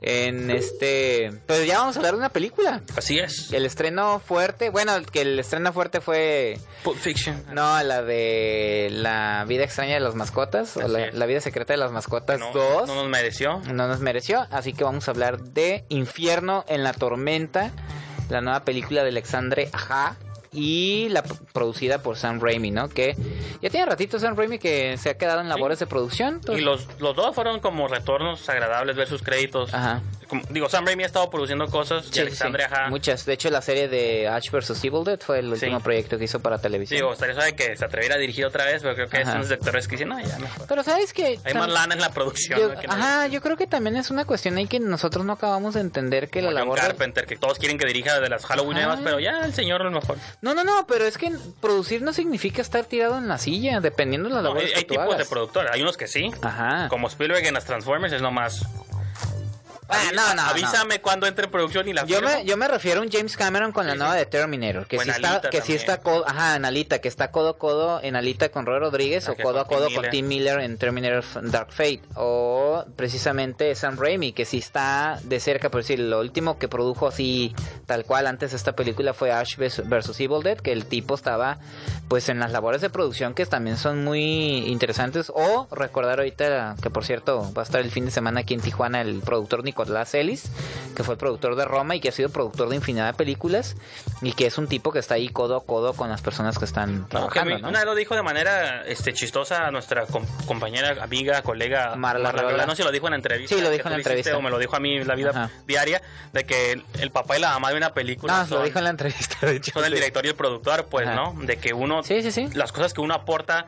en este... Pero ya vamos a hablar de una película. Así es. El estreno fuerte, bueno, que el estreno fuerte fue... Pulp Fiction. No, la de La vida extraña de las mascotas, o la vida secreta de las mascotas No, 2. no nos mereció. no nos mereció, así que vamos a hablar de Infierno en la Tormenta, la nueva película de Alexandre Aja y la producida por Sam Raimi, ¿no? Que ya tiene ratito Sam Raimi que se ha quedado en labores de producción. Y entonces- los, los dos fueron como retornos agradables ver sus créditos. Ajá. Como- digo, Sam Raimi ha estado produciendo cosas y Sí, Alexandre sí, Aja. Muchas. De hecho, la serie de Ash vs. Evil Dead fue el Sí. último proyecto que hizo para televisión. Digo, estaría suave que se atreviera a dirigir otra vez, pero creo que Ajá. es unos directores que dicen, no, ya mejor. Pero sabes que... Hay más lana en la producción. yo- ¿no? que no- ajá, yo creo que también es una cuestión ahí que nosotros no acabamos de entender que como la John labor... Carpenter, que todos quieren que dirija de las Halloween nuevas, pero ya el señor a lo mejor. No, no, no, pero es que producir no significa estar tirado en la silla, dependiendo de la No, labor hay, que hay tú tipos de productores, hay unos que sí. Ajá. Como Spielberg en las Transformers es nomás. Ah, no, no, no. Avísame cuando entre en producción y la Yo me, yo me refiero a un James Cameron con la Sí, nueva sí. de Terminator, que sí está, que sí está codo, ajá, en Alita, que está codo a codo en Alita con Roy Rodríguez o codo a codo Tim con. Tim Miller en Terminator Dark Fate o precisamente Sam Raimi, que sí está de cerca, por decir, lo último que produjo así tal cual antes de esta película fue Ash vs vs. Evil Dead, que el tipo estaba pues en las labores de producción que también son muy interesantes o recordar ahorita que por cierto va a estar el fin de semana aquí en Tijuana el productor Nicolás Ellis, que fue el productor de Roma y que ha sido productor de infinidad de películas y que es un tipo que está ahí codo a codo con las personas que están trabajando, ¿no? Una vez lo dijo de manera este, chistosa nuestra com- compañera, amiga, colega Marla. No sé si lo dijo en la entrevista. Sí, lo dijo en la hiciste, entrevista. O me lo dijo a mí en la vida Ajá. diaria, de que el, el papá y la mamá de una película No, son, lo dijo en la entrevista, de hecho. son el director y el productor, pues, Ajá. ¿no? De que uno, Sí, sí, sí. las cosas que uno aporta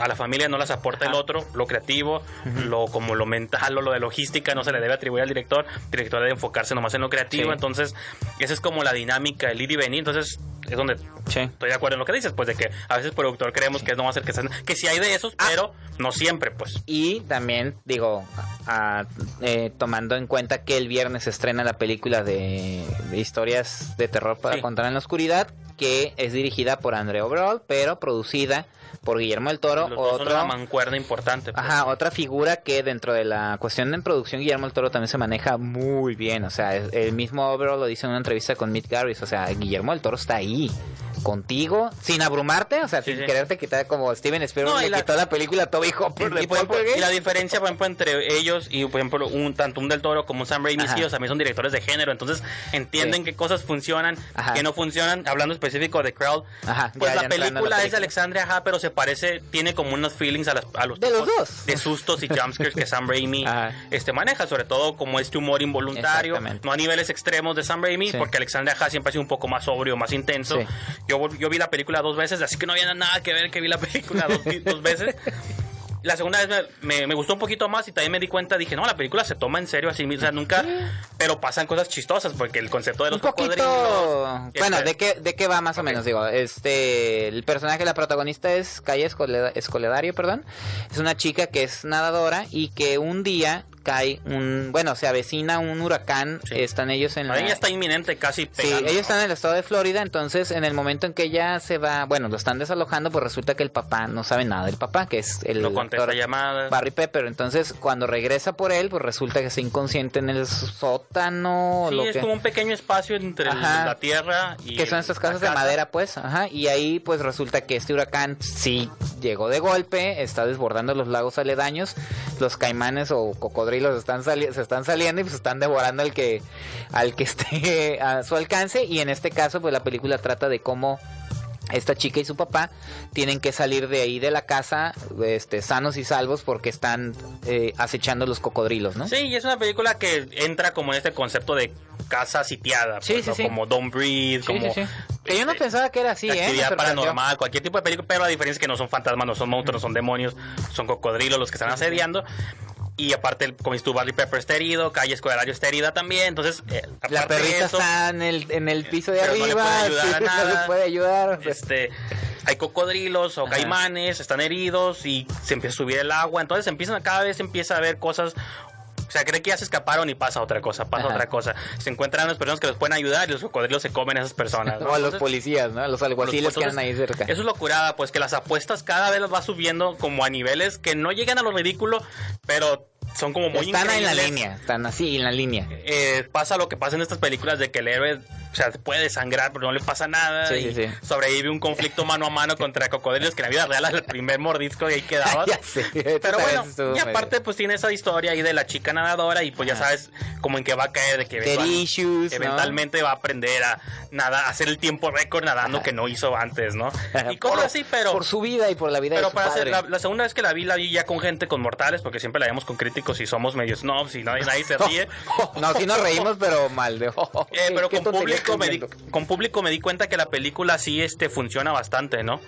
a la familia no las aporta el otro, lo creativo, lo como lo mental o lo de logística no se le debe atribuir al director, el director debe enfocarse nomás en lo creativo, Sí. entonces esa es como la dinámica, el ir y venir, entonces es donde Sí. estoy de acuerdo en lo que dices, pues de que a veces productor creemos que no va a ser que sean, que sí hay de esos, Ah. pero no siempre, pues. Y también, digo, a- eh, tomando en cuenta que el viernes se estrena la película de, de historias de terror para Sí. contar en la oscuridad, que es dirigida por Andre Overall, pero producida por Guillermo del Toro, Los son una otro... mancuerna importante. pues. Ajá, otra figura que dentro de la cuestión de producción Guillermo del Toro también se maneja muy bien, o sea, el mismo Overall lo dice en una entrevista con Mick Garris, o sea, Guillermo del Toro está ahí contigo, sin abrumarte, o sea, Sí, sin sí. quererte quitar como Steven Spielberg No, y le la- quitó la película Toby Hopper Y, por ejemplo, y la diferencia, por ejemplo, entre ellos y, por ejemplo, un, tanto un Del Toro como un Sam Raimi, sí, ellos también son directores de género, entonces entienden Sí. qué cosas funcionan, Ajá. qué no funcionan. Hablando específico de Crowd, Ajá, pues ya- la ya en la película es de película. Alexandria, ajá, pero se parece, tiene como unos feelings a, las- a los De los dos. de sustos y jumpscares que Sam Raimi Ajá. este, maneja, sobre todo como este humor involuntario, no a niveles extremos de Sam Raimi, porque Alexandria Haas siempre ha sido un poco más sobrio, más intenso. Sí. Yo, yo vi la película dos veces, así que no había nada que ver que vi la película dos, dos veces. La segunda vez me, me- me gustó un poquito más y también me di cuenta, dije, no, la película se toma en serio así mismo, o sea, nunca, pero pasan cosas chistosas, porque el concepto de los un poquito cocodrilos... bueno este, de qué de qué va más o menos digo este el personaje la protagonista es Calle Escoleda- Escoledario perdón. Es una chica que es nadadora y que un día cae un bueno se avecina un huracán Sí. están ellos en la ya está inminente, casi Sí, pegando, ellos ¿no? están en el estado de Florida, entonces en el momento en que ella se va, bueno, lo están desalojando, pues resulta que el papá no sabe nada del papá, que es el No contesta llamadas. Barry Pepper. Entonces, cuando regresa por él, pues resulta que está inconsciente en el sótano. Sí, lo es que... como un pequeño espacio entre Ajá. la tierra y... que son estas casas de madera, pues, ajá, y ahí pues resulta que este huracán sí llegó de golpe, está desbordando los lagos aledaños, los caimanes o cocodrilos están sali- se están saliendo y pues están devorando al que al que esté a su alcance y en este caso pues la película trata de cómo esta chica y su papá tienen que salir de ahí de la casa este sanos y salvos porque están eh, acechando los cocodrilos, ¿no? Sí, y es una película que entra como en este concepto de casa sitiada, Sí, pues, sí, ¿no? sí. como Don't Breathe, Sí, como. Que yo no este, pensaba que era así, ¿eh? Actividad paranormal, cualquier tipo de película, pero la diferencia es que no son fantasmas, no son monstruos, no son demonios, son cocodrilos los que están asediando. Y aparte, como dices tú, Barry Pepper está herido, Calle Escolarario está herida también, entonces... eh, La de perrita eso, está en el, en el piso de Pero no le arriba, puede ayudar sí, a no nada. le puede ayudar. sea, Este, hay cocodrilos o Ajá. caimanes, están heridos y se empieza a subir el agua. Entonces empiezan cada vez empieza a ver cosas. O sea, cree que ya se escaparon y pasa otra cosa, pasa Ajá. otra cosa. Se encuentran unas personas que los pueden ayudar y los cocodrilos se comen a esas personas. ¿no? o a los Entonces, policías, ¿no? A los alguaciles que andan ahí cerca. Eso es lo curada, pues que las apuestas cada vez las va subiendo como a niveles que no llegan a lo ridículo, pero son como muy Están ahí en la increíbles. línea, están así en la línea. Eh, pasa lo que pasa en estas películas de que el héroe o sea, se puede desangrar, pero no le pasa nada. Sí, y sí, sí. Sobrevive un conflicto mano a mano contra cocodrilos que en la vida real es el primer mordisco y ahí sé, Pero bueno, y aparte pues tiene esa historia ahí de la chica nadadora y pues ya Ajá. sabes como en qué va a caer, de que Dead eventual- issues, ¿no? eventualmente va a aprender a nadar, a hacer el tiempo récord nadando que no hizo antes, ¿no? Y cosas así, pero... Por su vida y por la vida Pero de su para hacer, la, la segunda vez que la vi, la vi ya con gente, con mortales, porque siempre la vemos con críticos y somos medio snobs y nadie, nadie se ríe. No, sí nos reímos, pero mal de... Eh, ¿Qué- pero con tontería público, me di, con público me di cuenta que la película sí este, funciona bastante, ¿no?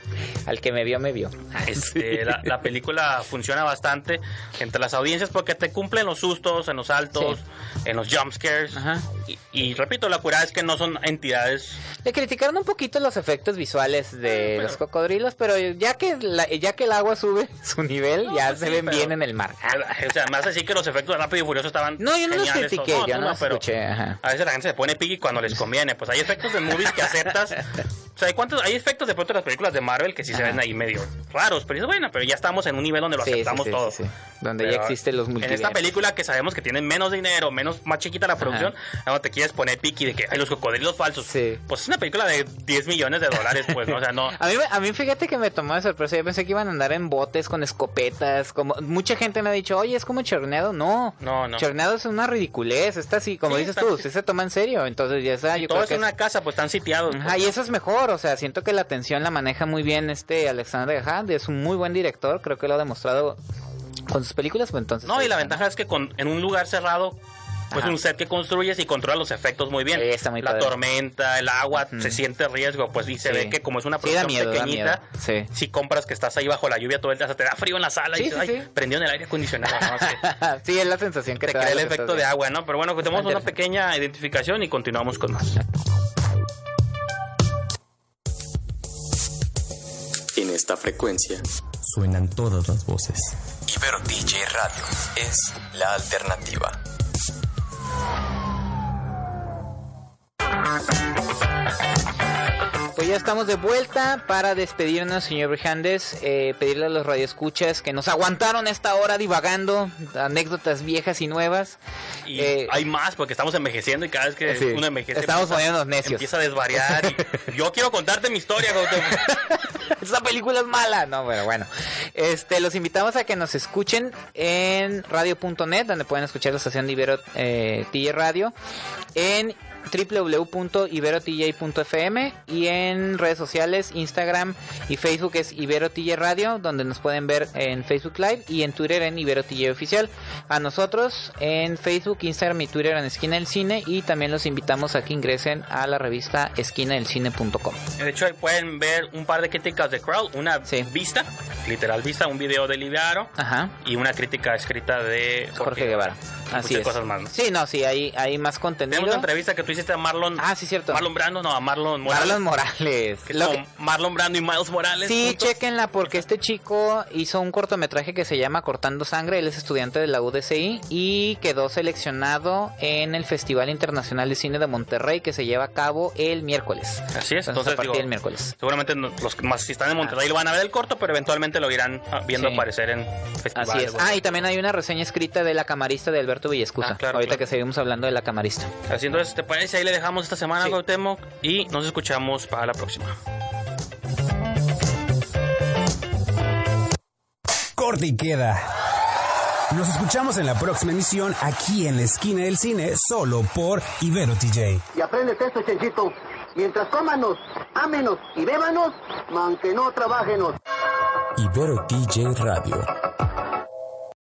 Al que me vio, me vio. Este, la, la película funciona bastante entre las audiencias porque te cumplen los sustos, en los altos, en los jump scares. Ajá. Y, y repito, la curada es que no son entidades. Le criticaron un poquito los efectos visuales de pero- los cocodrilos, pero ya que la- ya que el agua sube su nivel, No, ya pues se sí, ven pero- bien en el mar. O sea, más así que los efectos de Rápido y Furioso estaban. No, yo no los critiqué, no, yo no los pero escuché, ajá. A veces la gente se pone piqui cuando les conviene. Pues hay efectos de movies que aceptas. O sea, hay, cuántos, hay efectos de pronto en las películas de Marvel que sí se ven ahí medio raros. Pero es bueno, pero ya estamos en un nivel donde lo Sí, aceptamos sí, todo. sí, sí. Donde Pero ya existen los En multiversos. esta película que sabemos que tiene menos dinero, menos más chiquita la producción, no te quieres poner piqui de que hay los cocodrilos falsos. Sí. Pues es una película de 10 millones de dólares, pues, ¿no? O sea, no. A mí, a mí fíjate que me tomó de sorpresa. Yo pensé que iban a andar en botes con escopetas. Como mucha gente me ha dicho, oye, es como Chorneado. No, No, no. Chorneado es una ridiculez. Está así, como dices tú, se toma en serio. Entonces ya está. Yo Todo creo es que en una casa, pues están sitiados. pues. Ajá, y eso es mejor, o sea, siento que la atención la maneja muy bien este Alexander Hand, es un muy buen director, creo que lo ha demostrado con sus películas, pues entonces... No, y la está, ventaja es que con, en un lugar cerrado, pues Ajá. un set que construyes y controla los efectos muy bien. Sí, está muy la padre. tormenta, el agua, se siente riesgo, pues y se Sí. ve que como es una Sí, producción miedo, pequeñita, si compras que estás ahí bajo la lluvia todo el día, o sea, te da frío en la sala Sí, y dices, sí, ay, sí. prendió en el aire acondicionado, no sí, es la sensación que Te te, crea el efecto de agua, ¿no? Pero bueno, tenemos una pequeña identificación y continuamos con más. En esta frecuencia, Suenan todas las voces. Ibero DJ Radio es la alternativa. Thank you. Pues ya estamos de vuelta para despedirnos, señor Brijandes. Eh, pedirle a los radioescuchas que nos aguantaron esta hora divagando, anécdotas viejas y nuevas. Y Eh, hay más porque estamos envejeciendo y cada vez que Sí. uno envejece Estamos empieza- poniéndonos necios. Empieza a desvariar. y yo quiero contarte mi historia. Esa película es mala. No, bueno, bueno. Este, los invitamos a que nos escuchen en radio.net, donde pueden escuchar la estación de Ibero eh, Radio, en www.iberotj.fm y en redes sociales, Instagram y Facebook es Ibero TJ Radio, donde nos pueden ver en Facebook Live y en Twitter en Ibero TJ Oficial. A nosotros en Facebook, Instagram y Twitter en Esquina del Cine y también los invitamos a que ingresen a la revista esquinadelcine.com. De hecho, ahí pueden ver un par de críticas de Crowd. Una Sí. vista, literal vista, un video de Liviaro Ajá. y una crítica escrita de Jorge, Jorge Guevara. Así muchas es. cosas más. ¿no? Sí, no, sí, hay, hay más contenido. Tenemos una entrevista que tú hiciste a Marlon. Ah, sí, cierto. Marlon Brando, no, a Marlon Morales. Marlon Morales. que es Lo como que- Marlon Brando y Miles Morales. Sí, juntos. chequenla porque este chico hizo un cortometraje que se llama Cortando Sangre. Él es estudiante de la UDCI y quedó seleccionado en el Festival Internacional de Cine de Monterrey que se lleva a cabo el miércoles. Así es, Entonces, entonces a partir digo, del miércoles. Seguramente los más si están en Monterrey lo van a ver el corto, pero eventualmente lo irán ah, viendo Sí. aparecer en festivales. Así es. Ah, y también hay una reseña escrita de la camarista de Alberto Villescusa. Ah, claro, ahorita claro. que seguimos hablando de la camarista. Así entonces, ¿te parece? Ahí le dejamos esta semana, Sí. Cuauhtémoc, y nos escuchamos para la próxima. Corte y queda. Nos escuchamos en la próxima emisión aquí en la esquina del cine, solo por Ibero TJ. Y aprendes esto, Chenchito. Mientras cómanos, ámenos y bébanos, aunque no trabajenos. Ibero TJ Radio.